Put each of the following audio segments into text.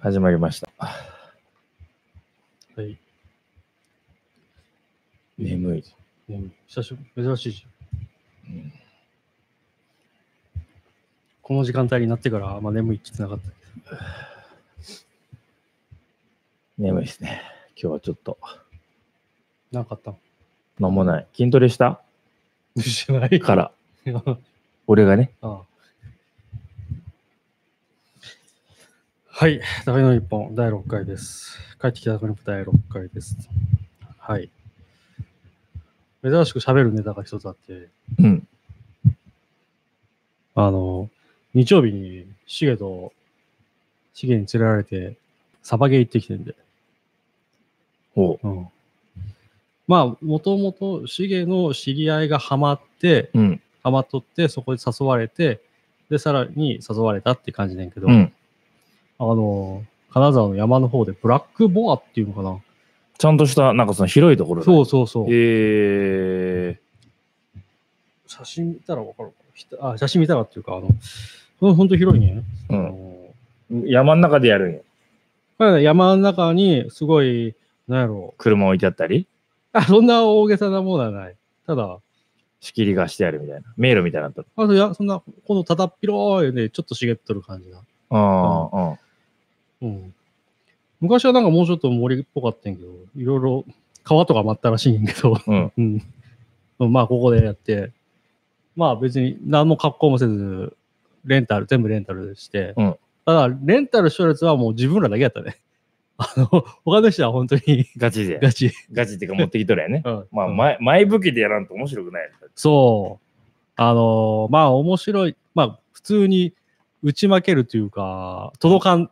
始まりました。はい。眠い。眠い久しぶり、珍しいじゃん。うんこの時間帯になってからま眠いって言ってなかったけ眠いですね。今日はちょっと、ど。なかったの？間もない。筋トレした？しないから、あ俺がね。あはい。大の一本、第6回です。帰ってきた中の第6回です。はい。珍しく喋るネタが一つあって、うん。あの、日曜日に、シゲと、シゲに連れられて、サバゲー行ってきてんで。ほうん。まあ、もともと、シゲの知り合いがハマって、う。うん。ハマっとって、そこで誘われて、で、さらに誘われたって感じねんけど、うん。あの、金沢の山の方で、ブラックボアっていうのかな。ちゃんとした、なんかその広いところだそうそうそう。え写真見たらわかるかなひたあ、写真見たらっていうか、あの、ほんほんと広いね。うあん。山の中でやるんや。山の中に、すごい、なんやろう。車置いてあったり、あ、そんな大げさなものはない。ただ、仕切りがしてあるみたいな。迷路みたいになったあとやそんな、このただっ広いね、ちょっと茂っとる感じだ。ああ、うん。うん。昔はなんかもうちょっと森っぽかったんやけど、いろいろ川とかもあったらしいんやけど、うん。うん。まあ、ここでやって、まあ別に何の格好もせず、レンタル、全部レンタルして、うんただ、レンタルしたやつはもう自分らだけやったね。あの、他の人は本当にガチで。ガチ。ガチっていうか持ってきとるやね。うんまあ、うん前、前武器でやらんと面白くないそう。あのまあ面白い。まあ普通に打ち負けるというか、届かん、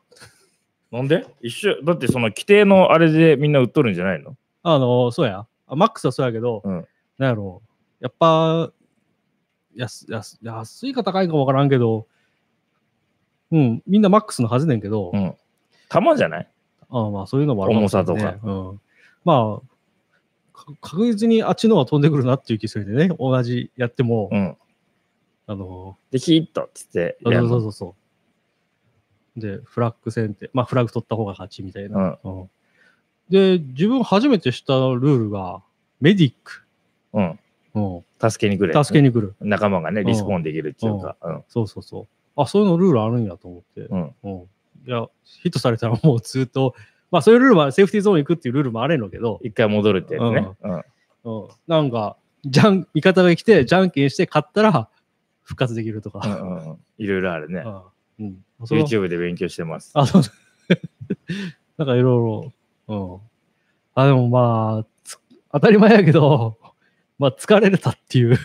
なんで？一緒、だってその規定のあれでみんな売っとるんじゃないの？あのそうや。あマックスはそうやけど、うんなんやろう。やっぱ、安安安いか高いかわからんけど、うん、みんなマックスのはずねんけど、うん。弾じゃない？あまあそういうのもあるかもしれない重さねうん。まあ、か確実にあっちの方が飛んでくるなっていう気するんでね、同じやっても、うん。あの、で、ヒットっつってそうやるの。そうそうそう。で、フラッグ戦って、まあフラッグ取った方が勝ちみたいな。うんで、自分初めて知ったルールが、メディック。うん。うん、助けに来る助けに来る。仲間がね、リスポーンできるっていうか。うん。そうそうそう。あ、そういうのルールあるんやと思って。うん。うん。いや、ヒットされたらもうずっと、まあそういうルールはセーフティーゾーン行くっていうルールもあるんだけど、一回戻るってやつね。うん。うん、なんか、じゃん、味方が来て、じゃんけんして勝ったら復活できるとか。うんうんうん。いろいろあるね。うん。YouTube で勉強してます。あ、そう。なんかいろいろ、うん。あ、でもまあ、つ当たり前やけど、まあ疲れたっていう。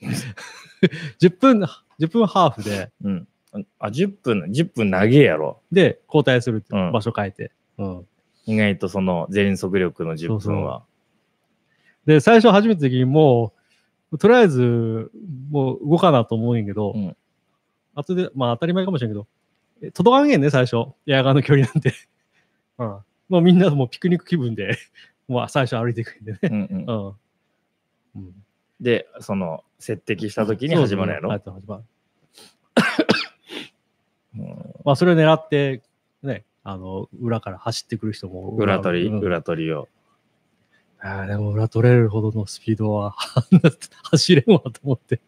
10分、10分ハーフで、うん。あ、10分、10分長えやろ。で、交代するって、うん場所変えて。うん。意外とその全速力の10分は。で、最初始めた時にもう、とりあえず、もう動かなと思うんやけど、うん後で、まあ当たり前かもしれんけど、え届かんげんね、最初。エアガンの距離なんて。うん。もうみんなもうピクニック気分で、もう最初歩いていくんでね。うんうんうん。うん、で、その、接敵した時に始まるやろ？そうそう始まる。うんまあ、それを狙って、ね、あの、裏から走ってくる人も。裏取り、うん裏取りを。ああ、でも裏取れるほどのスピードは 走れんわと思って。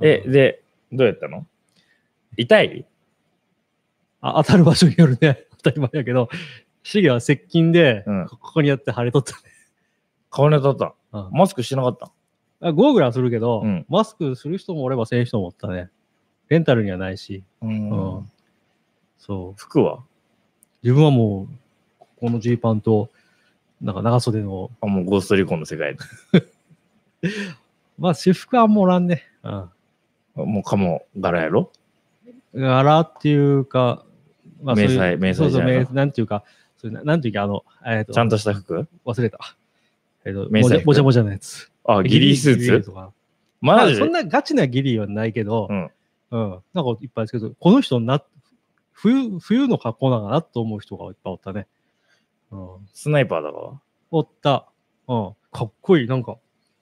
え、で、どうやったの？痛い？あ当たる場所によるね、当たり前やけど、シゲは接近で、うんここにやって腫れとったね。顔に当たった。うんマスクしてなかったあゴーグルはするけど、うんマスクする人もおればせん人もおったね。レンタルにはないし。うんうんそう。服は？自分はもう、ここのジーパンと、なんか長袖の、あ、もうゴーストリコンの世界で。まあ私服はもうおらんね。うん。もうカモ柄やろ？柄っていうか、まそういう迷彩迷彩そうそう、じゃないの？迷なんていうか、そういうななんていうか、あの、えっ、と、ちゃんとした服？忘れた。えっ、と、迷彩服？もじゃもじゃのやつ。あ、ギリースーツまあそんなガチなギリはないけど、うん。うん。なんかいっぱいですけど、この人な、冬、冬の格好なんかなと思う人がいっぱいおったね。うん。スナイパーだかおった。うん。かっこいい。なんか、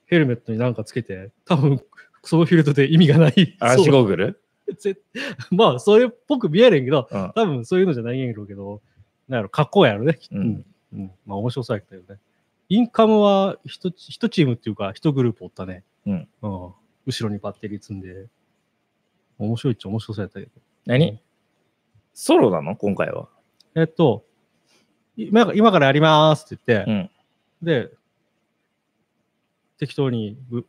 ヘルメットになんかつけて、多分、そのフィールドで意味がない。ら。足そうゴーグル？ぜ まあ、それっぽく見えるんやけど、うん。多分そういうのじゃないんやろうけど、なんやろ、格好やろね。うん。うん。まあ、面白そうやったよね。インカムは一チ一チームっていうか、一グループおったね。うん。うん。後ろにバッテリー積んで。面白いっちゃ面白そうやったけど。何？ソロなの？今回は。えっと、今今からやりますって言って、うん。で、適当にぶ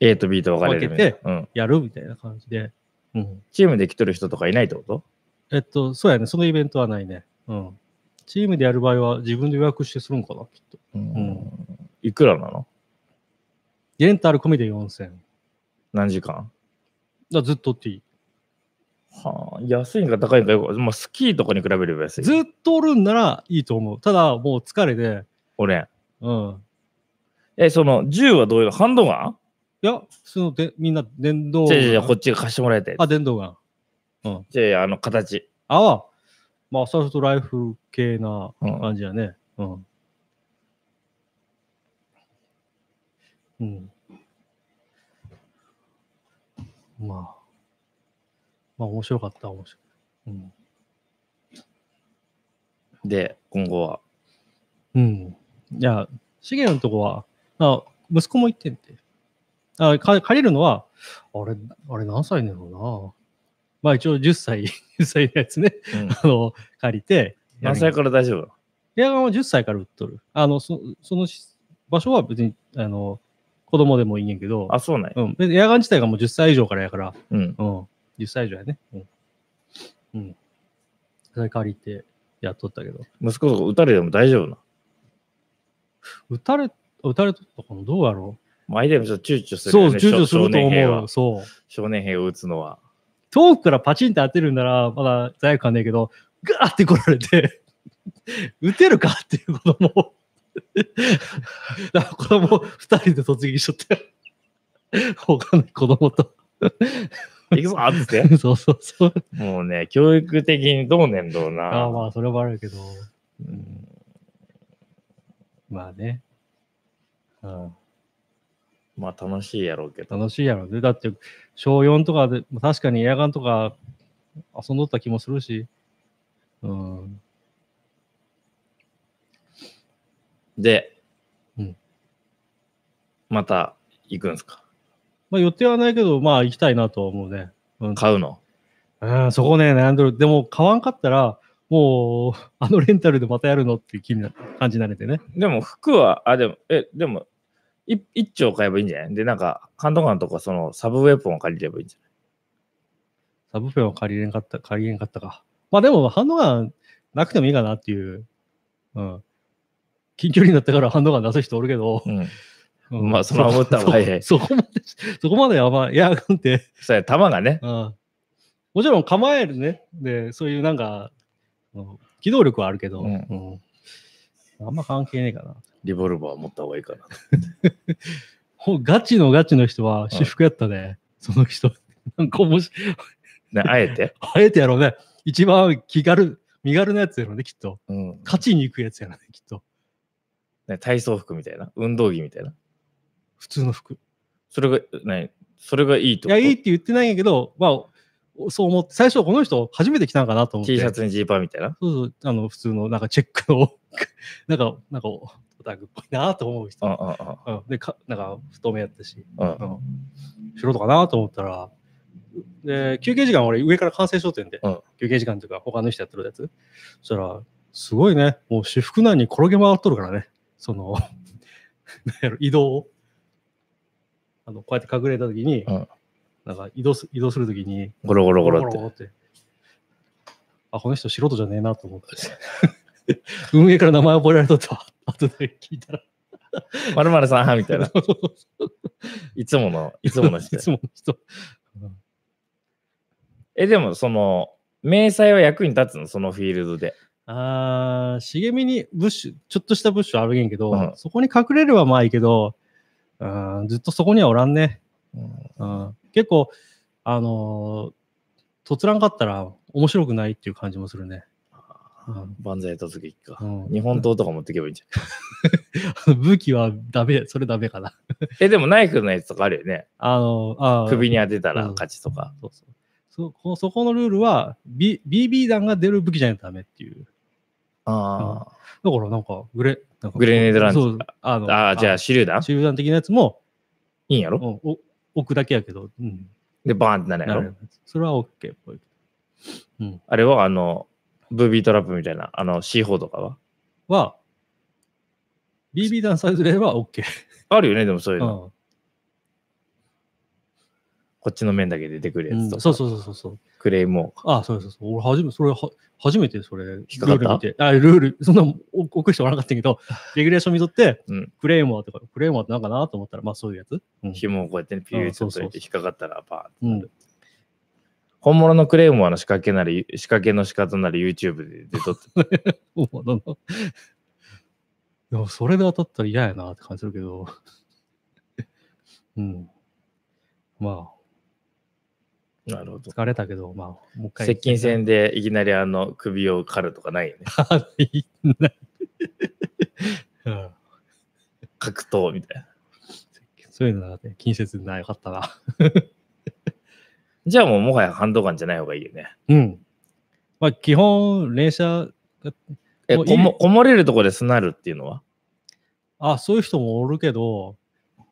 A と B と分かれるみたいな分うん。やるみたいな感じで。うん。チームで来とる人とかいないってことえっと、そうやね。そのイベントはないね。うん。チームでやる場合は自分で予約してするんかな、きっと。うん。いくらなの？レンタル込みで4000。何時間？だずっとっていい。はあ、安いんか高いんかよく、まあ、スキーとかに比べれば安い。ずっとおるんならいいと思う。ただ、もう疲れで、俺。うん。え、その、銃はどういうの？ハンドガン？いや、そので、みんな電動じゃあじゃあこっちが貸してもらいたい。あ、電動ガン。じゃあ、あの、形。ああ、まあ、アサルトライフル系なうん感じやね。うん。うん。まあ、まあ、面白かった、面白い。うん。で、今後は。うん。いや、シゲのとこは、あ息子も行ってんて。あか借りるのは、あれ、あれ何歳なのな？まあ一応10歳、10歳のやつね、うん、あの、借りて。何歳から大丈夫？エアガンは10歳から売っとる。あの、そそのし場所は別に、あの、子供でもいいんやけど、あ、そうなんや。うん。エアガン自体がもう10歳以上からやから、うん。うん。10歳以上やね。うん。うん。それ借りてやっとったけど。息子とか撃たれても大丈夫な。撃たれ、撃たれとったかな？どうやろ前でもちょっと躊躇うそう、するよね。躊躇すると思う。そう。少年兵を撃つのは。遠くからパチンって当てるんなら、まだ罪悪感ねえけど、ガーって来られて、撃てるかっていう子供を。だから子供二人で突撃しとったよ。他の子供と。行くぞっつって。そうそうそう。もうね、教育的にどうねんどうな。ああまあ、それはあるけど、うんまあね。うん、まあ楽しいやろうけど。楽しいやろね。だって、小4とかで、確かにエアガンとか遊んどった気もするし。うん。で、うんまた行くんすか？まあ予定はないけど、まあ行きたいなとは思うね。うん、買うの？うん、そこね、悩んでる。でも、買わんかったら、もう、あのレンタルでまたやるのっていう気にな感じになれてね。でも服は、あ、でも、え、でも、い一丁買えばいいんじゃない？で、なんか、ハンドガンとか、その、サブウェポンを借りればいいんじサブフェンは借りれんかった、借りれんかったか。まあでも、ハンドガンなくてもいいかなっていう。うん。近距離になったからハンドガン出す人おるけどゃ。ないうん。うんまあそのまま打った方がいいそそこまで、そこまでやばい。エアガンって、それ、弾がね、うん。もちろん構えるね。で、そういうなんか、うん機動力はあるけど、うんうんあんま関係ねえかな。リボルバー持った方がいいかな。ほガチのガチの人は私服やったね。その人。なんか面白い。ね、あえて？あえてやろうね。一番気軽、身軽なやつやろうね、きっと。うん。勝ちに行くやつやろね、きっと。ね、体操服みたいな？運動着みたいな？普通の服。それが、ね、それがいいといや、いいって言ってないんやけど、まあ、そう思って、最初この人初めて来たんかなと思って。T シャツにジーパンみたいな？そうそう、あの、普通の、なんかチェックの、なんか、なんか、オタクっぽいなと思う人。でか、なんか、太めやったし、素人かなと思ったら、で、休憩時間俺上から完成しとってんで、うん休憩時間というか他の人やってるやつ。そしたら、すごいね、もう私服内に転げ回っとるからね、その、なんやろ移動を。あの、こうやって隠れた時に、うんなんか移動す移動する時に、ゴロゴロゴロって。って。あ、この人素人じゃねえなと思って。運営から名前覚えられとったわ。後で聞いたら。まるまるさんみたいな。いつもの、いつもの人い。つもの人。え、でも、その、明細は役に立つの？そのフィールドで。あー、茂みにブッシュ、ちょっとしたブッシュあるげんけど、うんそこに隠れればまあいいけど、うんずっとそこにはおらんね。うんうん、結構、あのー、とつらんかったら面白くないっていう感じもするね。うん万歳突撃か。うん日本刀とか持ってけばいいんじ 武器はダメ、それダメかな。ゃん。え、でもナイフのやつとかあるよね。あの首に当てたらうん勝ちとか。そうそう。そこそこのルールは、B、BB 弾が出る武器じゃないとダメっていう。あだからなんかグレ、なんかグレネードランチそうあのあ。ああ、じゃあ手榴弾？手榴弾的なやつも、いいんやろ？うんお置くだけやけど、うん。で、バーンってなるんやろ？それは OK っぽい。あれはあの、ブービートラップみたいな、あの C4 とかは？は、BB 弾さえずれれば OK。あるよね、でもそういううの。こっちの面だけ出てくるやつとか。んそうそうそうそうそう。クレイモーあそうそうそう。俺初め、それは、初めてそれ、ルっかかった？ール。あ、ルール、そんな置く人はなかったけど、レギュレーション見とって、うんクレーモアとか、クレーモアってなんかなと思ったら、まあそういうやつ？うん紐をこうやってね、ピューッと引っかかったらバーン。うん。本物のクレイモアの仕掛けなり、仕掛けの仕方なり YouTube で出とって。おなんだでもそれで当たったら嫌やなって感じするけど。うん。まなるほどあ、。疲れたけど、まあ、もう一回。接近戦でいきなりあの首を狩るとかないよね。ない。格闘みたいな。そういうのはね、近接なかったな。じゃあもうもはやハンドガンじゃない方がいいよね。うん。まあ、基本、連射が、え、こもこもれるとこでスナるっていうのは？あ、そういう人もおるけど、や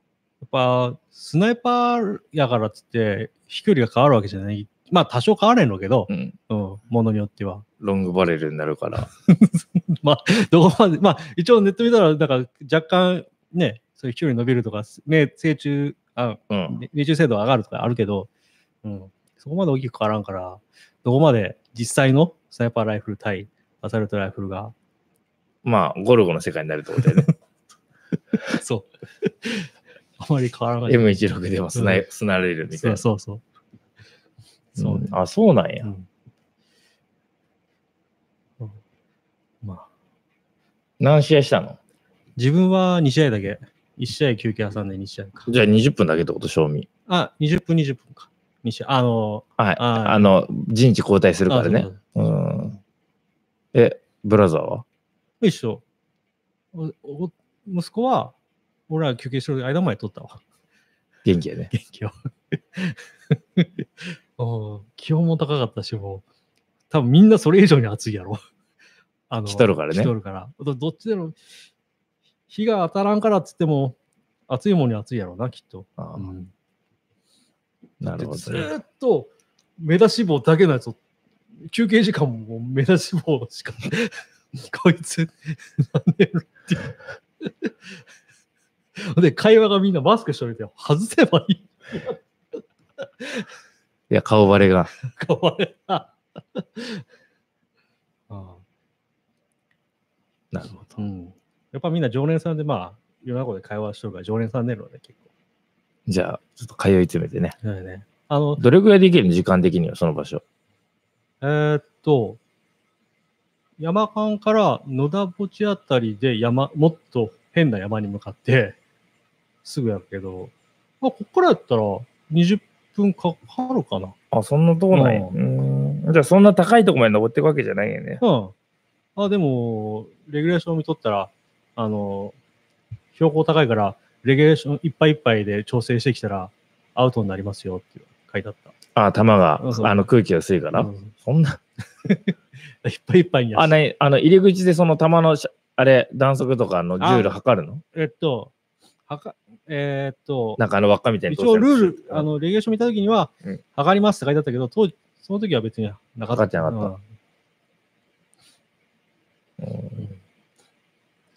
っぱ、スナイパーやからっつって、飛距離が変わるわけじゃない。まあ、多少変われんのけどう、ん。うん、ものによっては。ロングバレルになるから。まあ、どこまで、まあ、一応ネット見たら、だから若干ね、そういう飛距離伸びるとか、命成中、あうん。命中精度上がるとかあるけど、うん、そこまで大きく変わらんから、どこまで実際のスナイパーライフル対アサルトライフルが、まあ、ゴルゴの世界になるってことだよね。そう。あまり変わらない。M16 でもスナイ、うんスナれるみたいそうな。そうそう。そうねんあ、そうなんや。うんうんまあ、何試合したの？自分は2試合だけ。1試合休憩挟んで2試合か。じゃあ20分だけってこと、賞味。あ、20分20分か。2試合。あの、はい。ああの、陣地交代するからね。え、ブラザーは？一緒。息子は、俺ら休憩してる間まで取ったわ。元気やね。元気を。うん気温も高かったし、もう、多分みんなそれ以上に暑いやろ。あの来とるからね来とるから。どどっちでも、日が当たらんからっつっても、暑いもんに暑いやろな、きっと。あうんなるほずどね。ーっと目出し帽だけのやつを、休憩時間も目出し帽しか、こいつ、なんでるって。で、会話がみんなマスクしといて、外せばいい。いや、顔バレが。かわいいな。あなるほど。あうん。やっぱみんな常連さんで、まあ、世の中で会話しとるから常連さん出るので、結構。じゃあ、ちょっと通い詰めてね。ね。あの、どれぐらいできるの？時間的には、その場所。えーっと、山間から野田墓地あたりで山、もっと変な山に向かって、すぐやるけど、まあ、こっからやったら20分かかるかな。あ、そんなとこない。ううん。じゃあ、そんな高いとこまで登っていくわけじゃないよね。うん。あ、でも、レギュレーション見とったら、あの、標高高いから、レギュレーションいっぱいいっぱいで調整してきたら、アウトになりますよって書いてあった。あ、玉がそう、そうあの空気が薄いから？うんそんな？いっぱいいっぱいにやあ、あの、入り口でその玉のし、あれ、弾速とかの重量測るの？えっと、はか、えーっと、なんかあの輪っかみたいに一応ルール、ああの、レギュレーション見たときにはうん、測りますって書いてあったけど、当時、その時は別になかった。ったうん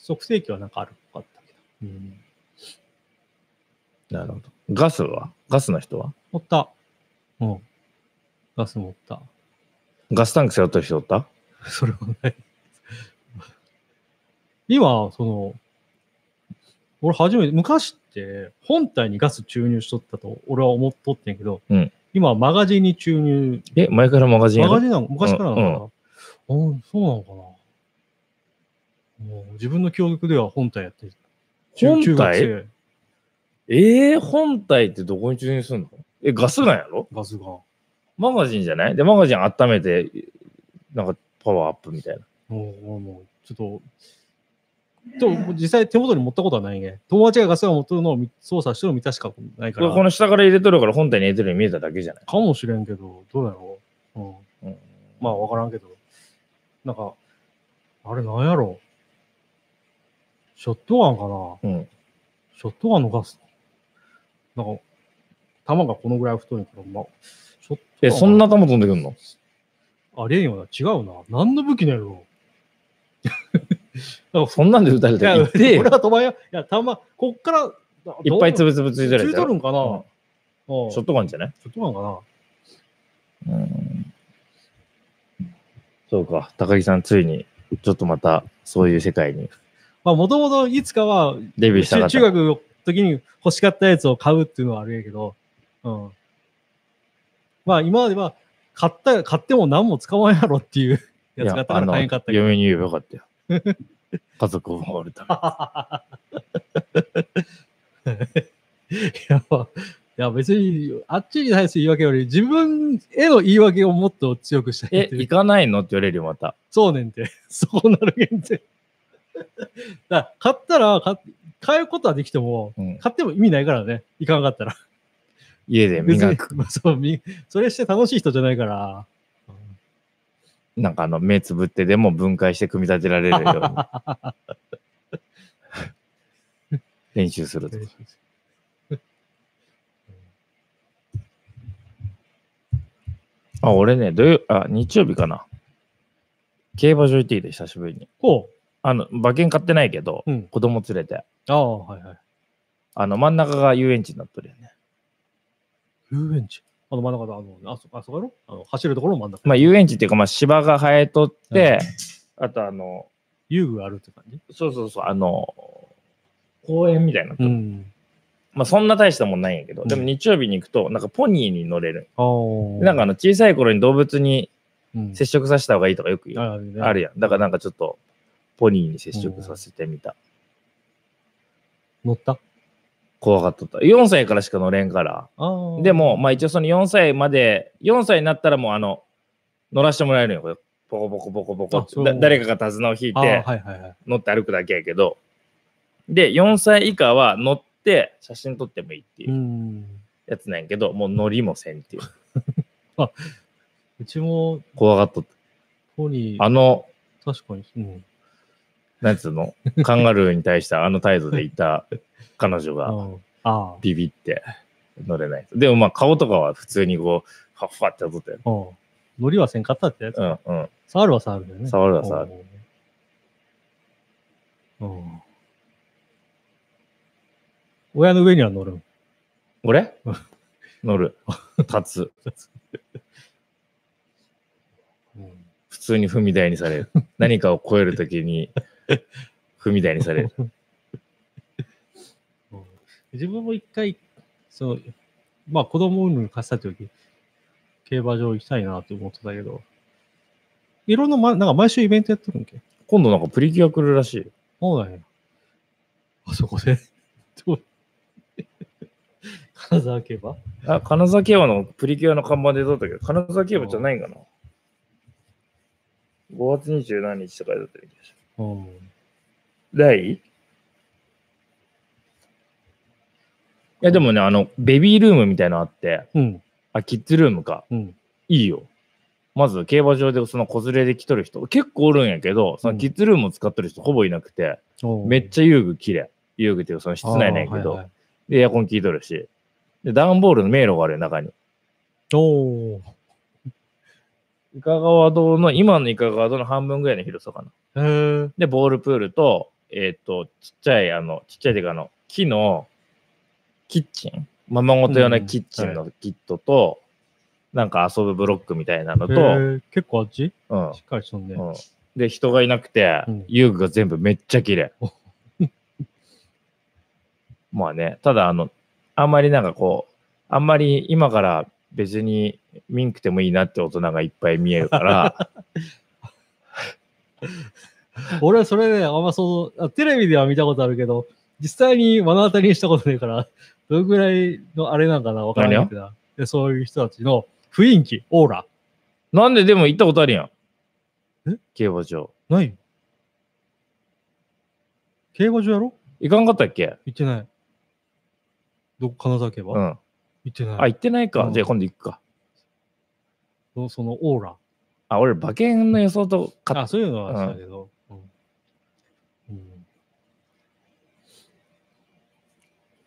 測定器はなんかあるかったけど。うん。なるほど。ガスは？ガスの人は？持った。うん。ガス持った。ガスタンク背負ってる人おった？それはない。今、その、俺初めて、昔って本体にガス注入しとったと俺は思っとってんけど、うん今はマガジンに注入、え、前からマガジンやろ？マガジンなの昔からなのかな、うんそうなのかなもう自分の記憶では本体やってる。中本体？中学生えー、本体ってどこに注入するの？え、ガスガンやろ？ガスが。マガジンじゃない？で、マガジン温めて、なんかパワーアップみたいな。もう、もう、ちょっと、と実際手元に持ったことはないね。友達がガスを持ってるのを見操作してるのを見たしかないから。この下から入れとるから本体に入れてるように見えただけじゃない？かもしれんけど、どうやろう？うん。うんまあ、わからんけど。なんか、あれなんやろ？ショットガンかな？うん。ショットガンのガス。なんか、弾がこのぐらい太いから、まあ、ショットガえ、ンそんな弾飛んでくんの？あれんよな。違うな。何の武器なんやろ なんかそんなんで撃たれいや、て言ってよ俺は飛ばんや。いや、弾、こっから、いっぱいつぶつぶついてるついとるんかな、うんうんショットガンじゃない？ショットガンかなうん。そうか。高木さん、ついに、ちょっとまた、そういう世界にまあ、もともといつかは、デビューしたかった。中中学の時に欲しかったやつを買うっていうのはあるんやけど、うん。まあ、今までは、買った、買っても何も使わんやろっていう やつがあったから買えんかったけど。嫁に言えばよかったよ。家族を守るため に。いや、別に、あっちに対する言い訳より、自分への言い訳をもっと強くしたいえ行かないの？って言われるよ、また。そうねんて。そうなるげんて。だ買ったら買、買うことはできても、うん買っても意味ないからね。行かなかったら。家で磨く。そうみそれして楽しい人じゃないから。なんかあの、目つぶってでも分解して組み立てられるように 練習するとか。あ、俺ね、土曜、あ、日曜日かな。競馬場行ってきて、久しぶりに。ほあの、馬券買ってないけど、う。うん。子供連れて、ああ、はいはい。あの、真ん中が遊園地になっとるよね。遊園地？あの真ん中だ、あの、あそあそこやろ？あの走るところの真ん中。まあ、遊園地っていうか、まあ、芝が生えとって、あとあの、遊具があるって感じ？そうそうそう、あの、公園みたいなとこん。まあ、そんな大したもんないんやけど、うんでも日曜日に行くと、なんかポニーに乗れる。ああ。でなんかあの、小さい頃に動物にうん、接触させた方がいいとかよく言う。あるねあるやん。だからなんかちょっと、ポニーに接触させてみた。乗った？怖かったった。4歳からしか乗れんから。ああ。でも、まあ一応その4歳まで、4歳になったらもうあの、乗らせてもらえるのよ。これポコポコポコポコって誰かが手綱を引いああ、てはいはいはい。乗って歩くだけやけど、で、4歳以下は乗って写真撮ってもいいっていううんやつなんやけど、もう乗りもせんっていう。うちも、怖がっとった。ポニー、あの、確かに、うん。なんつうの、カンガルーに対してあの態度でいた彼女が。ビビって乗れない。でもまあ顔とかは普通にこう、ファッファって踊ったよ。乗りはせんかったってやつ。うんうん。触るは触るよね。触るは触るうん。うん。親の上には乗るん。俺？乗る。立つ。うん普通に踏み台にされる。何かを超えるときに 踏み台にされる。うん自分も一回、その、まあ子供産むに貸したとき、競馬場行きたいなって思ってたけど、いろんな、ま、なんか毎週イベントやってるんけ？今度なんかプリキュア来るらしいよ。そうなんや。あそこで？金沢競馬？あ、金沢競馬のプリキュアの看板でどうだったけど、金沢競馬じゃないんかな ?5 月27日とかだった気がする。うん。ないいや、でもね、あの、ベビールームみたいなのあって、うん。あ、キッズルームか。うん。いいよ。まず、競馬場でその子連れで来とる人、結構おるんやけど、そのキッズルームを使ってる人ほぼいなくて、めっちちゃ遊具綺麗。遊具っていうかその室内なんやけど、はいはい、で、エアコン効いとるし、で、段ボールの迷路があるよ、中に。おー伊香川堂の、今の伊香川堂の半分ぐらいの広さかな。で、ボールプールと、えっ、と、ちっちゃい、あの、ちっちゃいっていうか、あの、木のキッチン、ままごと用のキッチンのキットと、なんか遊ぶブロックみたいなのと、結構あっち？うん。しっかりしとんね。うん、で、人がいなくて、うん。遊具が全部めっちゃ綺麗。まあね、ただ、あの、あんまりなんかこう、あんまり今から別にミンクてもいいなって大人がいっぱい見えるから、俺はそれね、あんまそう、あテレビでは見たことあるけど、実際に目の当たりにしたことないから、どのぐらいのあれなんかなわからないけどなで、そういう人たちの雰囲気、オーラ。なんででも行ったことあるやん。え？競馬場。ない競馬場やろ？行かんかったっけ？行ってない。どこ、金沢競馬、うん。行ってない。あ、行ってないか。うんじゃあ今度行くか。そそのオーラ。あ、俺、馬券の予想とかあ、そういうのはしたけど。うん。うん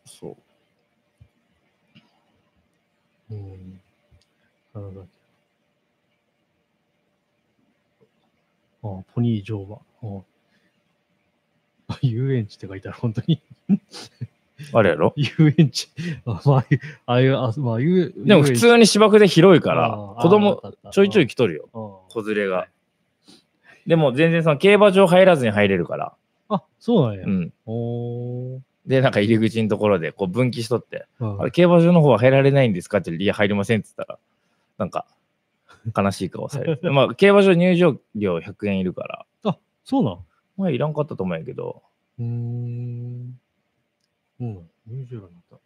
そう。うん。金沢競馬。あ、ポニー乗馬。ああ 遊園地って書いてある、本当に。あれやろ？遊園地。あ、まあ、ああいう、あまあ、遊でも普通に芝生で広いから、子供ちょいちょい来来とるよ。子子連れが。でも全然その競馬場入らずに入れるから。あ、そうなんや。うん。おー。で、なんか入り口のところでこう分岐しとって、うんあれ競馬場の方は入られないんですかって、いや、入りませんって言ったら、なんか、悲しい顔されて。まあ、競馬場入場料100円いるから、あ、そうなんまあ、いらんかったと思うんやけど、うーん。うん。入場料になった。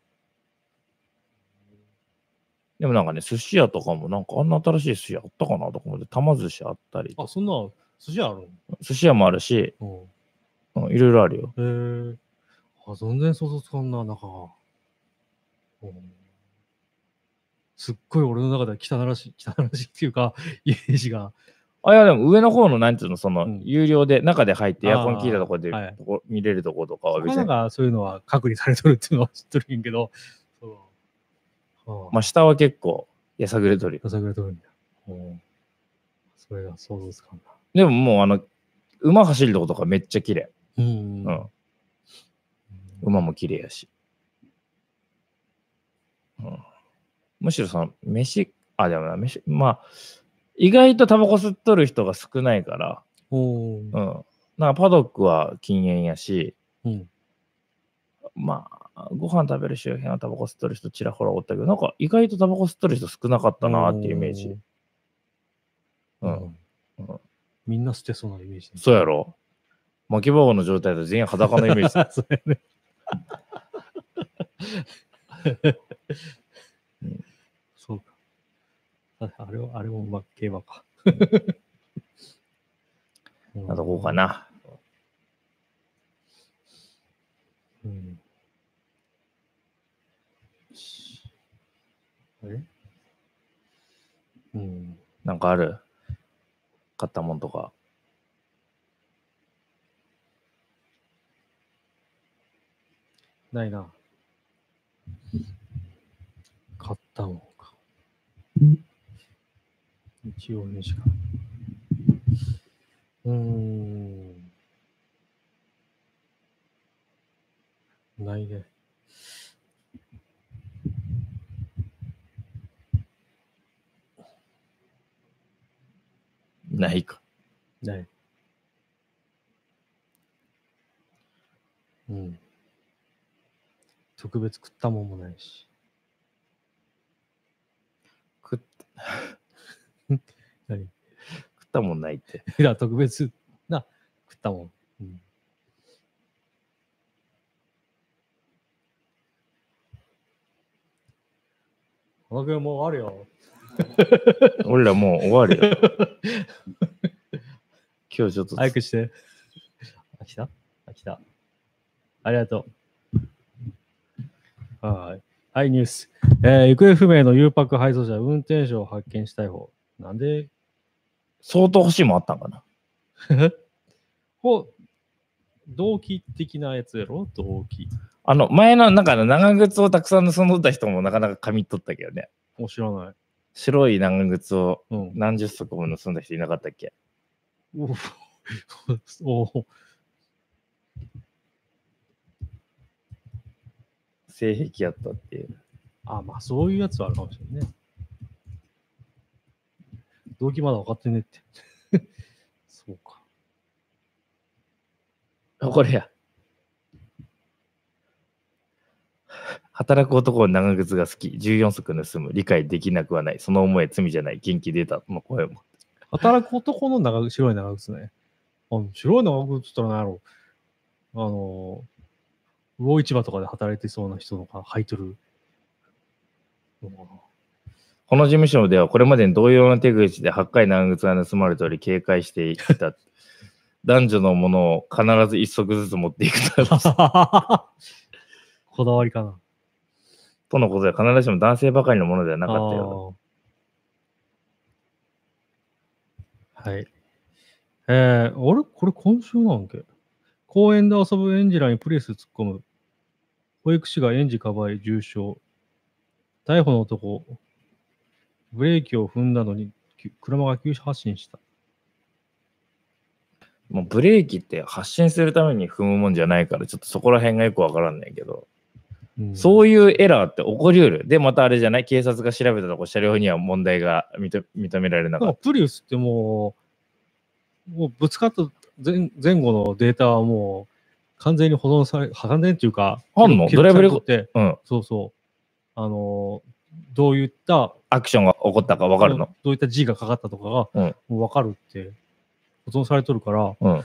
でもなんかね、寿司屋とかもなんかあんな新しい寿司屋あったかなとか思って、玉寿司あったりあ、そんな寿司ある寿司屋もあるし、のうんいろいろあるよ。うん。へえ。あ、全然想像つかんな、中が。うんすっごい俺の中では汚らしい、汚らしいっていうか、イメージが。あ、いや、でも上の方の、なんていうの、その、うん有料で、中で入ってエアコン効いたところで、はい見れるとことかは別に。かそういうのは隔離されとるっていうのは知っとるんやけど、まあ、下は結構、やさぐれとるよ。やさぐれとるんだ。うん。それが想像つかんな。でももう、あの、馬走るとことかめっちゃ綺麗。うんうん。馬も綺麗やし。うん。むしろその、飯、あ、でもな、飯、まあ、意外とタバコ吸っとる人が少ないから、うん。なんかパドックは禁煙やし、うん。まあ、ご飯食べる周辺はタバコ吸っとる人ちらほらおったけど、なんか意外とタバコ吸っとる人少なかったなっていうイメージ。う。うんん。うんみんな捨てそうなイメージ。そうやろ巻き場の状態で全員裸のイメージ。そうやね。うんそうか。ああれは、あれもまあ競馬か。なとこうかな。うん。あれ？うん。なんかある？買ったもんとか。ないな。買ったもんか。一応ねしか。うーん。ないね。ないか。ない。うん。特別食ったもんもないし。食っ何？食ったもんないって。いや、特別な食ったもん。うん。小野君もうあるよ。俺らもう終わるよ。今日ちょっと早くして。あ、来た？あ、来た。ありがとう。はい。はい、ニュース。えー行方不明のック配送車、運転手を発見したい方。なんで、相当欲しいもんあったんかな？こう、動機的なやつやろ？動機。あの、前の、なんか長靴をたくさん盗んどった人もなかなか噛み取ったけどね。もう知らない。白い長靴をうん。何十足も盗んだ人いなかったっけ？おお性癖やったっていう。あ、まあそういうやつはあるかもしれんね。動機まだ分かってねって。そうか。あこれや。働く男は長靴が好き。14足盗む。理解できなくはない。その思いは罪じゃない。元気出た。の声も。働く男の長白い長靴ね。あ白い長靴って言ったら何やろあの、魚市場とかで働いてそうな人のが履いてるのかな。この事務所ではこれまでに同様の手口で8回長靴が盗まれており警戒していた。男女のものを必ず一足ずつ持っていくと こだわりかな。とのことで、必ずしも男性ばかりのものではなかったよ。あーはい。えー、あれ？これ今週なんけ？公園で遊ぶ園児らにプレス突っ込む。保育士が園児かばい重傷。逮捕の男。ブレーキを踏んだのにき車が急発進した。もうブレーキって発進するために踏むもんじゃないから、ちょっとそこら辺がよくわからんねんけど、うんそういうエラーって起こりうる。で、またあれじゃない？警察が調べたとこ、車両には問題が認認められなかっなんかプリウスってもう、もうぶつかった前前後のデータはもう完全に保存され、完全っていうか、あんの？ドライブレコされとって、た。うん。そうそう。あのーどういった、アクションが起こったかわかるの？どういった G がかかったとかが、うんもう分かるって保存されとるから、うん。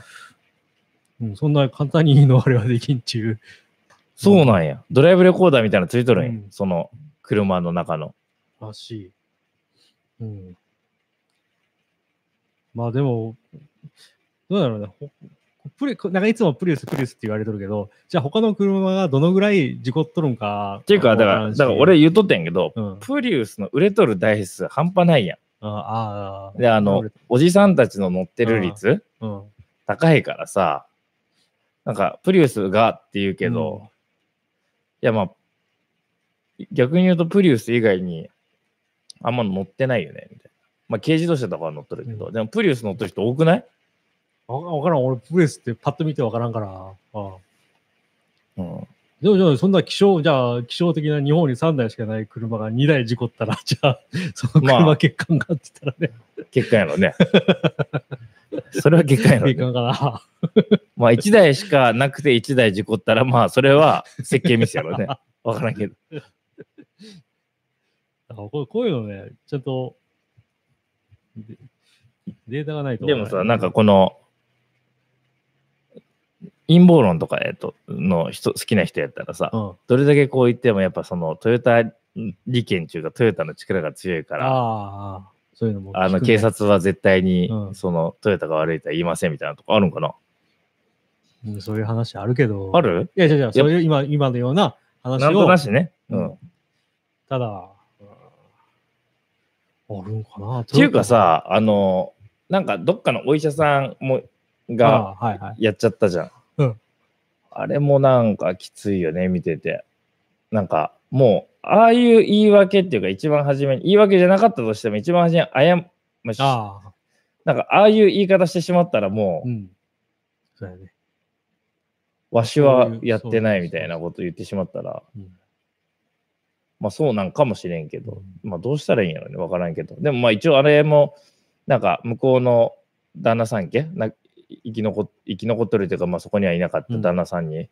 うん、そんな簡単にいいのあれはできんっていう。そうなんや。ドライブレコーダーみたいなのついとるんや？うんその車の中の。らしい。うん。まあでも、どうだろうね。ほプリなんかいつもプリウスプリウスって言われとるけど、じゃあ他の車がどのぐらい事故っとるんか。っていうか、だから、だから俺言うとってんけど、うん。あプリウスの売れとる台数半端ないやあん。で、あの、おじさんたちの乗ってる率うん。高いからさ、なんか、プリウスがって言うけど、うんいや、まあ、逆に言うと、プリウス以外にあんま乗ってないよね、みたいな。まあ、軽自動車とかは乗っとるけど、うんでも、プリウス乗ってる人多くない？わわからん。俺、プリウスってパッと見てわからんから。ああうん。でも、じゃあ、そんな希少、じゃあ、希少的な日本に3台しかない車が2台事故ったら、じゃあ、そのまあ車欠陥がって言ったらね、結果やろね。それは結果やろ、ね。欠陥かな。まあ、1台しかなくて1台事故ったら、まあ、それは設計ミスやろね。わからんけど。あこうこういうのね、ちゃんとでデータがないと。でもさ、なんかこの、陰謀論とか、えっと、の人、好きな人やったらさ、うん、どれだけこう言っても、やっぱそのトヨタ利権中がトヨタの力が強いから、ああ、そういうのもあの警察は絶対にうんそのトヨタが悪いとは言いませんみたいなとこあるんかな、うんそういう話あるけど。ある？いやいやいや、そういう今今のような話を、なしね。う。うんんただ、うんあるんかな？っっていうか、さ、あの、なんかどっかのお医者さんもが。やっちゃったじゃん。うんあれもなんかきついよね、見てて。なんかもう、ああいう言い訳っていうか、一番初めに、言い訳じゃなかったとしても、一番初めに謝、まあしなんかああいう言い方してしまったらもう、うん。そうやね。わしはやってないみたいなこと言ってしまったら、うんまあそうなんかもしれんけど、うまあどうしたらいいんやろね、わからんけど。でもまあ一応あれも、なんか向こうの旦那さん家な生き残っ生き残っとるというか、まあそこにはいなかった旦那さんに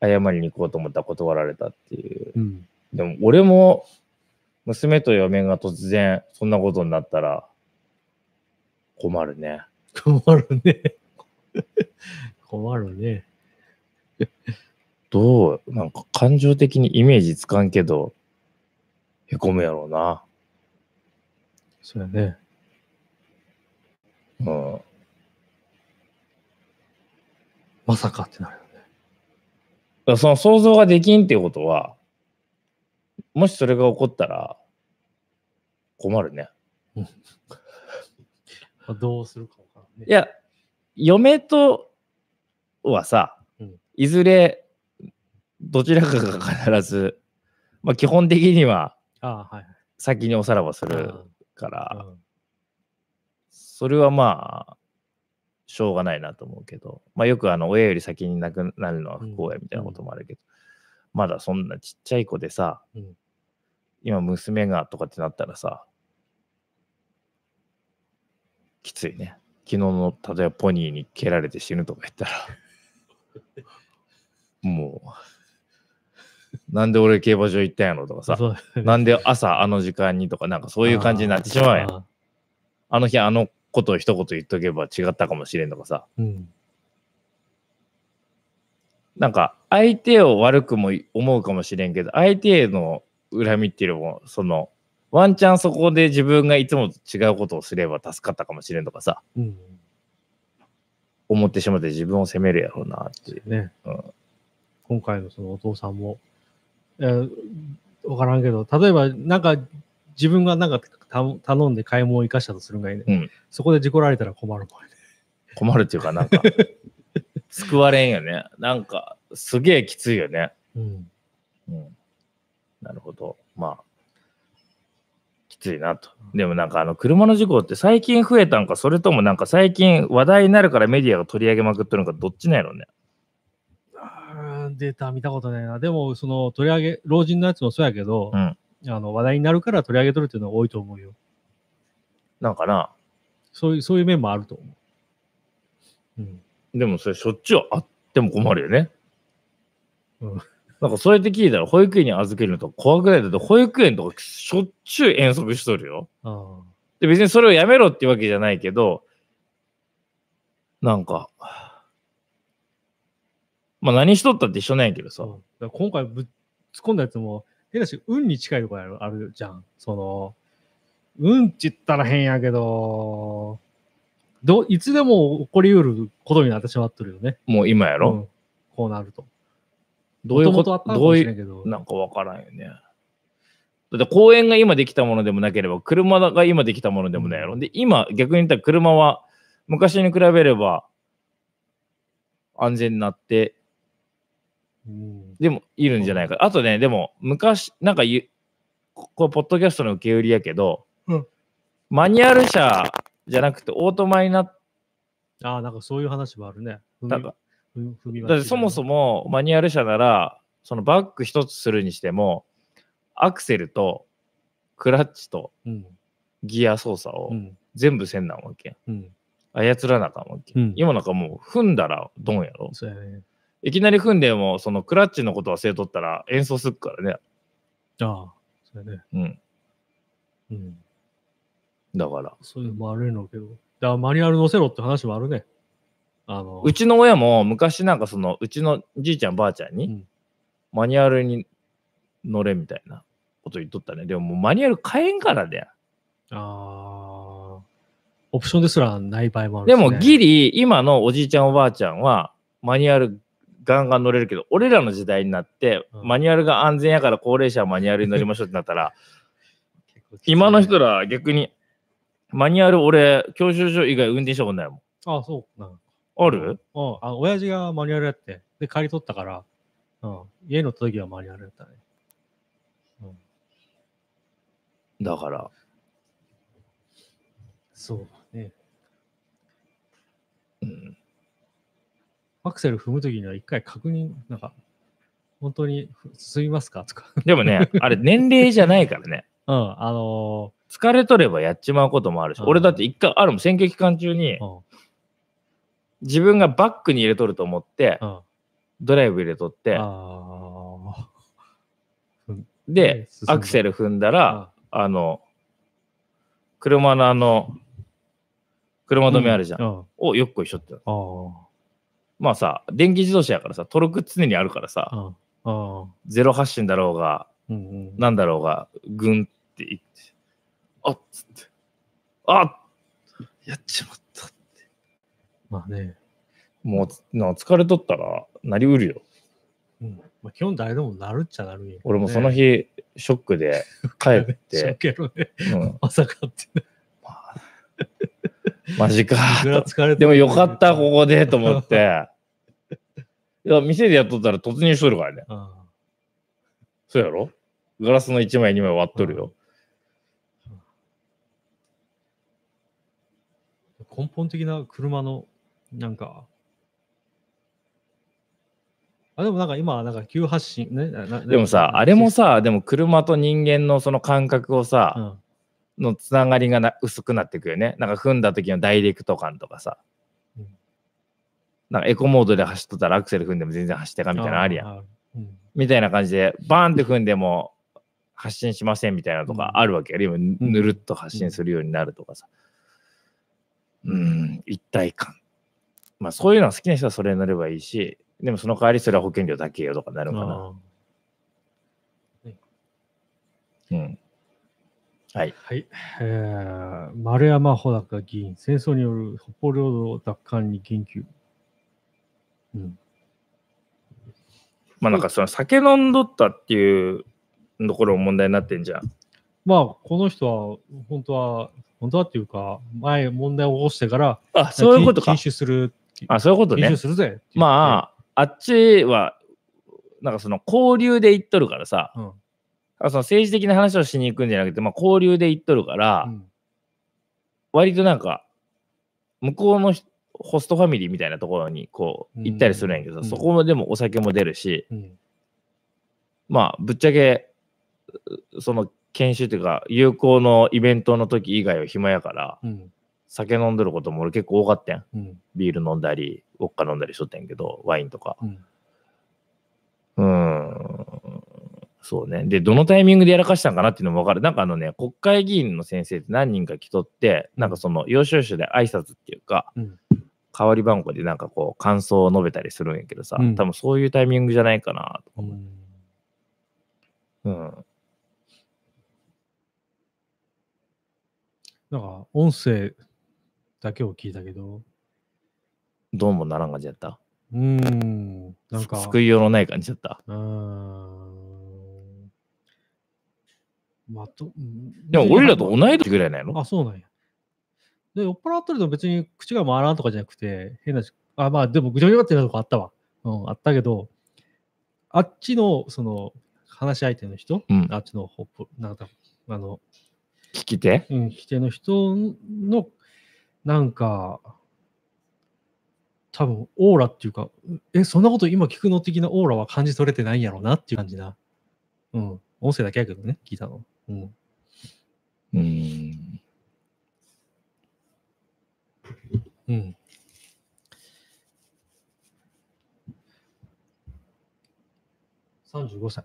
謝りに行こうと思ったら断られたっていう。うん。でも俺も娘と嫁が突然そんなことになったら困るね。困るね。困るね。どうなんか感情的にイメージつかんけど、へこむやろうな。そうやね。うん。まさかってなるよね。だからその想像ができんっていうことは、もしそれが起こったら困るね。まあどうするかわからんね。いや、嫁とはさうん、いずれどちらかが必ず、まあ基本的にはああ、はい。先におさらばするうんから、うんそれはまあ、しょうがないなと思うけど、まあよくあの親より先に亡くなるのは不幸やみたいなこともあるけど、まだそんなちっちゃい子でさ、うん今娘がとかってなったらさ、きついね。昨日の例えばポニーに蹴られて死ぬとか言ったら、もう、なんで俺競馬場行ったんやろとかさ、なんで朝あの時間にとか、なんかそういう感じになってしまうやん。ああの日あのことを一言言っとけば違ったかもしれんとかさ、ーうん。なんか相手を悪くも思うかもしれんけど、相手への恨みっていうよりも、その、ワンチャンそこで自分がいつもと違うことをすれば助かったかもしれんとかさ、うん。思ってしまって自分を責めるやろうなっていう。ね。うん今回のそのお父さんも、えーわからんけど、例えばなんか自分がなんかた頼んで買い物を生かしたとするんがいいね。うんそこで事故られたら困るもんね。困るっていうか、なんか、救われんよね。なんか、すげえきついよね。うん。うん。なるほど。まあ、きついなと。でもなんかあの車の事故って最近増えたんか、それともなんか最近話題になるからメディアが取り上げまくってるのか、どっちなんやろね。あーデータ見たことないな。でも、その取り上げ、老人のやつもそうやけど、うん。あの話題になるから取り上げとるっていうのは多いと思うよ。なんかな。そういう、そういう面もあると思う。うん。でもそれしょっちゅうあっても困るよね。うんなんかそうやって聞いたら保育園に預けるのとか怖くないだって保育園とかしょっちゅう遠足しとるよ。ああ。で別にそれをやめろってわけじゃないけど、なんか、まあ何しとったって一緒なんやけどさそう。だから今回ぶっ突っ込んだやつも、変だし、運に近いところあるじゃん。その、運って言ったら変やけど、どいつでも起こりうることになってしまってるよね。もう今やろ、うんこうなると。どういうことどういう、もしれんけど。なんかわからんよね。だって公園が今できたものでもなければ、車が今できたものでもないやろ。で、今逆に言ったら車は昔に比べれば安全になって、うんでもいるんじゃないか。あとね、でも昔、なんかゆここれポッドキャストの受け売りやけど、うんマニュアル車じゃなくてオートマになっああ、なんかそういう話もあるね。踏みたか。だってそもそも。もマニュアル車なら、そのバック一つするにしても、アクセルとクラッチとうん。ギア操作をうん。全部せんなんわけ。うん。操らなあかんわけ。うん今なんかもう踏んだらドンやろ？そうやね。いきなり踏んでも、そのクラッチのことはせいとったら演奏するからね。ああ、そうやね。うん。うん。だから。そういうのもあるのけど。だからマニュアル載せろって話もあるね。あの、うちの親も昔なんかその、うちのじいちゃんばあちゃんに、うんマニュアルに乗れみたいなこと言っとったね。でももうマニュアル変えんからね。ああ、オプションですらない場合もあるね、もギリ、今のおじいちゃんおばあちゃんは、マニュアルガンガン乗れるけど、俺らの時代になって、うんマニュアルが安全やから高齢者はマニュアルに乗りましょうってなったら、今の人ら逆に、マニュアル俺、教習所以外運転したことないもん。ああ、そうなんあるうん。あ、親父がマニュアルやって、で、借り取ったから、うん。家に乗った時はマニュアルやったね。うん。だから、そうね。うん、アクセル踏む時には一回確認、なんか、本当にふ進みますか？とか。でもね、あれ年齢じゃないからね。うん。あの疲れとればやっちまうこともあるし、うん俺だって一回あるもん、選挙期間中にー、自分がバックに入れとると思って。ドライブ入れとって、あでアクセル踏んだあ。ら、あの、車のあの、車止めあるじゃん。うん。をよっこいしょって。ああ。まあさ、電気自動車やからさ、トルク常にあるからさ。ゼロ発進だろうが、うんうん。なんだろうが、グンっていって、あっつって、あやっちまった。まあね。もう、な疲れとったら、なりうるよ。うん。まあ基本誰でもなるっちゃなるんやね。俺もその日、ショックで帰っしょて、けどね。うん、まさかってね。マジか。でもよかった、ここで、と思って。いや、店でやっとったら突入しとるからね。あそうやろ？ガラスの1枚2枚割っとるよ。あ根本的な車の、なんか、あ、でもなんか今はなんか急発進ね？でもさ、あれも、さ、でも車と人間のその感覚をうさ、ん、のつながりがな薄くなってくよね。なんか踏んだ時のダイレクト感とかさうん。なんかエコモードで走っとったらアクセル踏んでも全然走ってかんみたいなのあるやん。ん。うんみたいな感じで、バーンって踏んでも発進しませんみたいなのとかあるわけやろ。今、ぬるっと発進するようになるとかさ。うん、一体感。まあそういうのは好きな人はそれに乗ればいいし、でもその代わりそれは保険料だけよとかなるのかな。あうん。はい。はい。えー、丸山穂高議員、戦争による北方領土奪還に言及。うん。まあなんかその酒飲んどったっていうところも問題になってんじゃん。まあ、この人は、本当は、本当はっていうか、前問題を起こしてから、あ、そういうことか禁。酒する。あ、そういうことね禁酒。するぜ。まあ、あっちは、なんかその交流で行っとるからさ、うん。あその政治的な話をしに行くんじゃなくて、まあ交流で行っとるから、うん割となんか、向こうの人ホストファミリーみたいなところにこう行ったりするんやけど、うんそこもでもお酒も出るし、うん。まあぶっちゃけ、うその研修というか、有効のイベントの時以外は暇やから、うん。酒飲んでることも俺結構多かったやん。うん。ビール飲んだり、ウォッカ飲んだりしとったんやけど、ワインとか。うん。うーん。そうね。で、どのタイミングでやらかしたんかなっていうのも分かる。なんかあのね、国会議員の先生って何人か来とって、なんかその、要所要所で挨拶っていうか、うん代わり番号でなんかこう、感想を述べたりするんやけどさ、うん多分そういうタイミングじゃないかなと。うんうん。なんか、音声だけを聞いたけど、どうもならん感じやった。うーん、なんか、救いようのない感じだった。うーん。まあ、と、うんでも俺らと同い年ぐらいないのあ、そうなんや。で、酔っ払ってると別に口が回らんとかじゃなくて、変なし、あ、まあでもぐちゃぐちゃってなとこあったわ。うん、あったけど、あっちの、その、話し相手の人、うんあっちのホップ、なんか、あの、聞き手？うん、規定の人の、なんか、多分オーラっていうか、え、そんなこと今聞くの的なオーラは感じ取れてないんやろうなっていう感じな。うん。音声だけやけどね、聞いたの。うん。うーん。うん。35歳。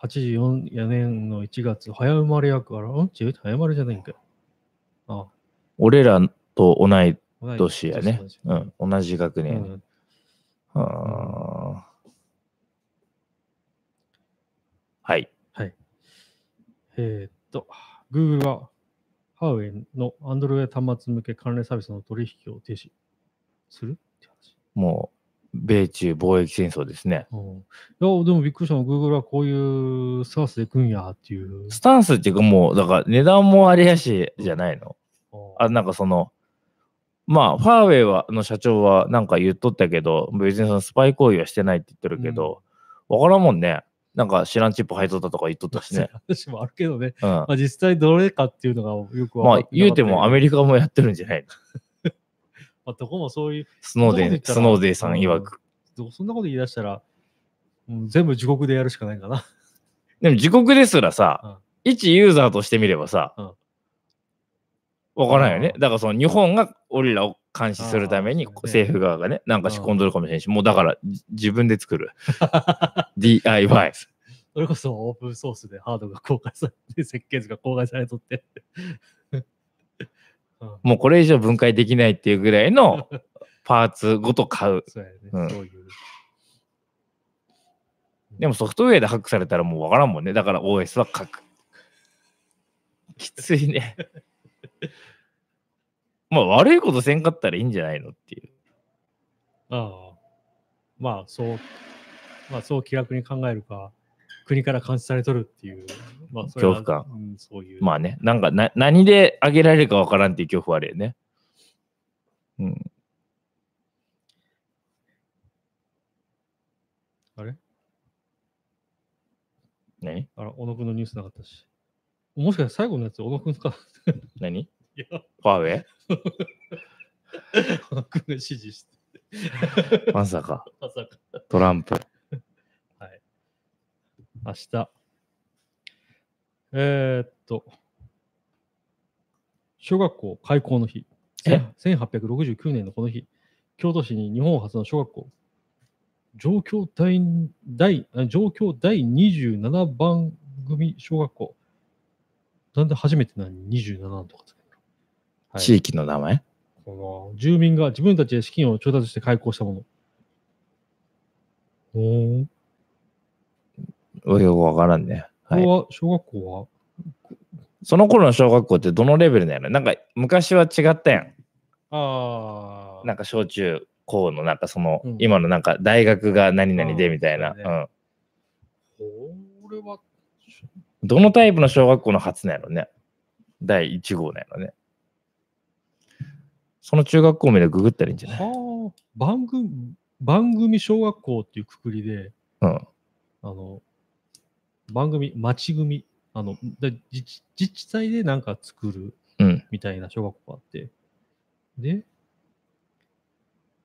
84年の1月、早生まれやから、ん？違う？早生まれじゃないんかよ。あ俺らと同い年やね。うん。同じ学う年。んはあはい。えーっと、Google は、ハーウェイの Android 端末向け関連サービスの取引を停止する？って話。もう、米中貿易戦争ですね。うん、いや、でもびっくりしたの。Google はこういうスタンスで行くんやっていう。スタンスっていうかもう、だから値段もあれやし、じゃないの。あ、なんかその、まあ、ファーウェイはの社長はなんか言っとったけど、別にそのスパイ行為はしてないって言ってるけど、わ、からんもんね。なんか知らんチップ入っとったとか言っとったしね。話もあるけどね。うん。まあ、実際どれかっていうのがよくわかまあ、言うてもアメリリカもやってるんじゃない。まあ、どこもそういう、スノーデン、そんなこと言ったらスノーデンさん曰く。どそんなこと言い出したら、うん、全部地獄でやるしかないかな。でも自国ですらさ、一ユーザーとしてみればさうん、わからんよねう。んだからその日本が俺らを監視するために政府側がね、なんか仕込んどるかもしれんし、もうだからじ自分で作る。DIY。それこそオープンソースでハードが公開されて、設計図が公開されとって。うんもうこれ以上分解できないっていうぐらいの パーツごと買う。そうやね、うんそういう。でもソフトウェアでハックされたらもうわからんもんね。だから OS は書く。きついね。まあ悪いことせんかったらいいんじゃないのっていう。ああ。まあ、そう、まあ、そう気楽に考えるか、国から監視されとるっていう、まあ、恐怖感うん、そういう。まあね、なんかな何で上げられるかわからんっていう恐怖はあるよね。うん。あれ？何？あら、小野くんのニュースなかったし。もしかして最後のやつ、小野くんか。何？いや、ファーウェ小野くんが指示して。イまさか。まさか。トランプ。はい。明日。えー、っと、小学校開校の日。え？1869年のこの日、京都市に日本初の小学校、上京第第あ上京第27番組小学校。なんで初めて何？27とかつけるの、はい地域の名前？この住民が自分たちで資金を調達して開校したもの。おーよくわからんね。はい。は小学校その頃の小学校ってどのレベルなのなんか昔は違ったやん。はああ。なんか小中校のなんかその、うん今のなんか大学が何々でみたいな、うん。これは、どのタイプの小学校の初なんやろね。第1号なんやろね。その中学校名でググったらいいんじゃない？はあ、番組、番組小学校っていうくくりで、うん。あの、番組、町組、あの、だ自治自治体でなんか作るうん。みたいな小学校があって。で、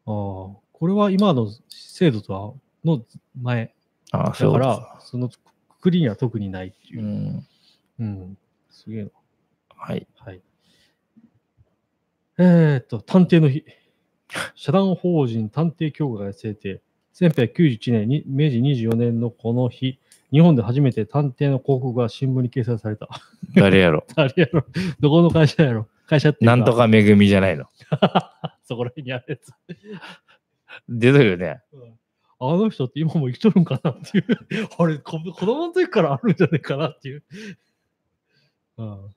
ああ、これは今の制度とは、の前。ああ、だそうかから、そのくくりには特にないっていうう。ん。うん。すげえな。はい。はい。えー、っと、探偵の日。社団法人探偵協会が制定。1891年に、明治24年のこの日、日本で初めて探偵の広告が新聞に掲載された。誰やろ あれやろどこの会社やろ会社ってなんとかめぐみじゃないの。そこら辺にあるやつ。出てるよね。うんあの人って今も生きとるんかなっていう。あれ、こ子供の時からあるんじゃないかなっていう。うん。う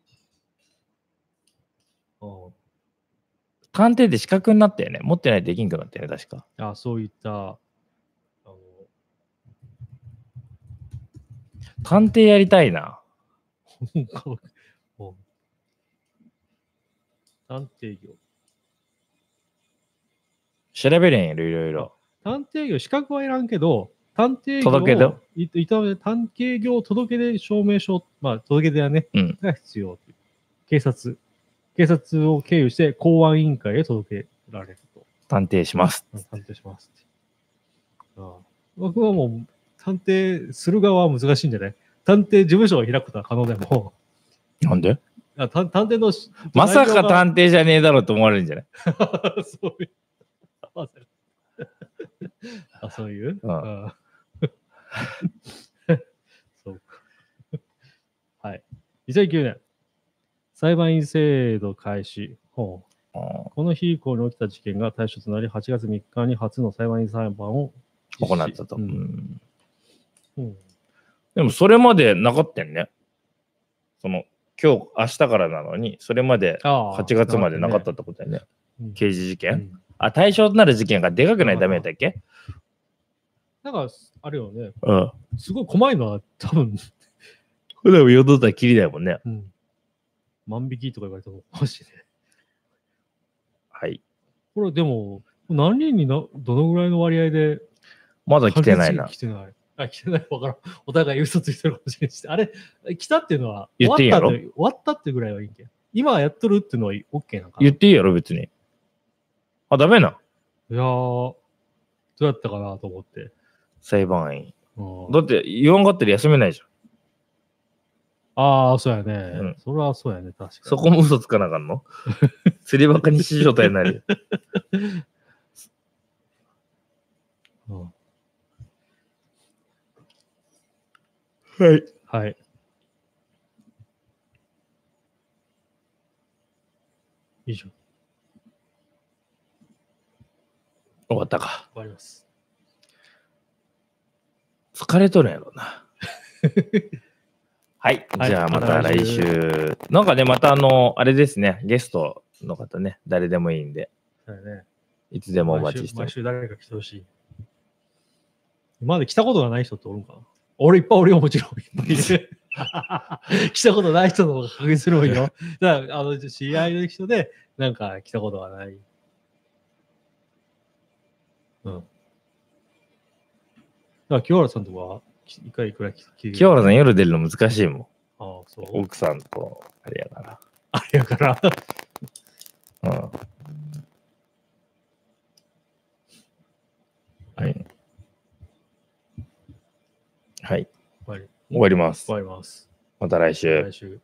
ん探偵で資格になったよね。持ってないとできんくなったよね、確か。あそういった、探偵やりたいな。探偵業。調べれんやろ、いろいろ。探偵業、資格はいらんけど、探偵業届け出いいた探偵業届け出証明書、まあ、届け出はね、うんが必要。警察。警察を経由して公安委員会へ届けられると。探偵します。探偵します。ああ僕はもう、探偵する側は難しいんじゃない？探偵事務所を開くことは可能でも、なんで？あ探探偵のし、まさか探偵じゃねえだろうと思われるんじゃない？そういう。あ あ、そういう、うん。あ そうか。はい。2009年、裁判員制度開始。ほううん。この日以降に起きた事件が対象となり、8月3日に初の裁判員裁判を行ったと。ううん。んうん。でもそれまでなかったよね。その今日、明日からなのに、それまでああ8月までなかったってことだよね。うん。刑事事件、うんあ、対象となる事件がでかくないとダメだっけ？なんか、あれよね、うん。すごい細いのは多分、普段よどったらきりだもんね。うん、万引きとか言われても欲しいね。はい。これでも、何人になどのぐらいの割合でまだ来てないな来。てない。あ、来てない。わからん。お互い嘘ついてるかもしれないし。あれ、来たっていうのは、言っていいやろ？終わったって終わったってぐらいはいいんけ？今やっとるっていうのは OK なんかな？言っていいやろ、別に。あ、ダメな。いやー、どうやったかなと思って。裁判員。うんだって言わんかったら休めないじゃん。ああ、そうやね。うんそれはそうやね、確かに。そこも嘘つかなあかんの？釣りバカにし状態になるよ。うんはい。はい。以上、終わったか。終わります。疲れとるんやろな。はい。はいじゃあまた来来週週。なんかね、またあの、あれですね、ゲストの方ね、誰でもいいんで。いつでもお待ちしてます。毎週誰か来てほしい。今まで来たことがない人っておるんかな？俺いっぱいおるよ、もちろん。来たことない人の方が確実に多いよ。だから、あの、知り合いの人で、なんか来たことがない。うん。だから、清原さんとかは、き一回いくら来て清原さん夜出るの難しいもん。ああ、そう。奥さんと、あれやかあれやから。ら？うん。はい。はい。終わり。終わります終。わります。また来週。来週。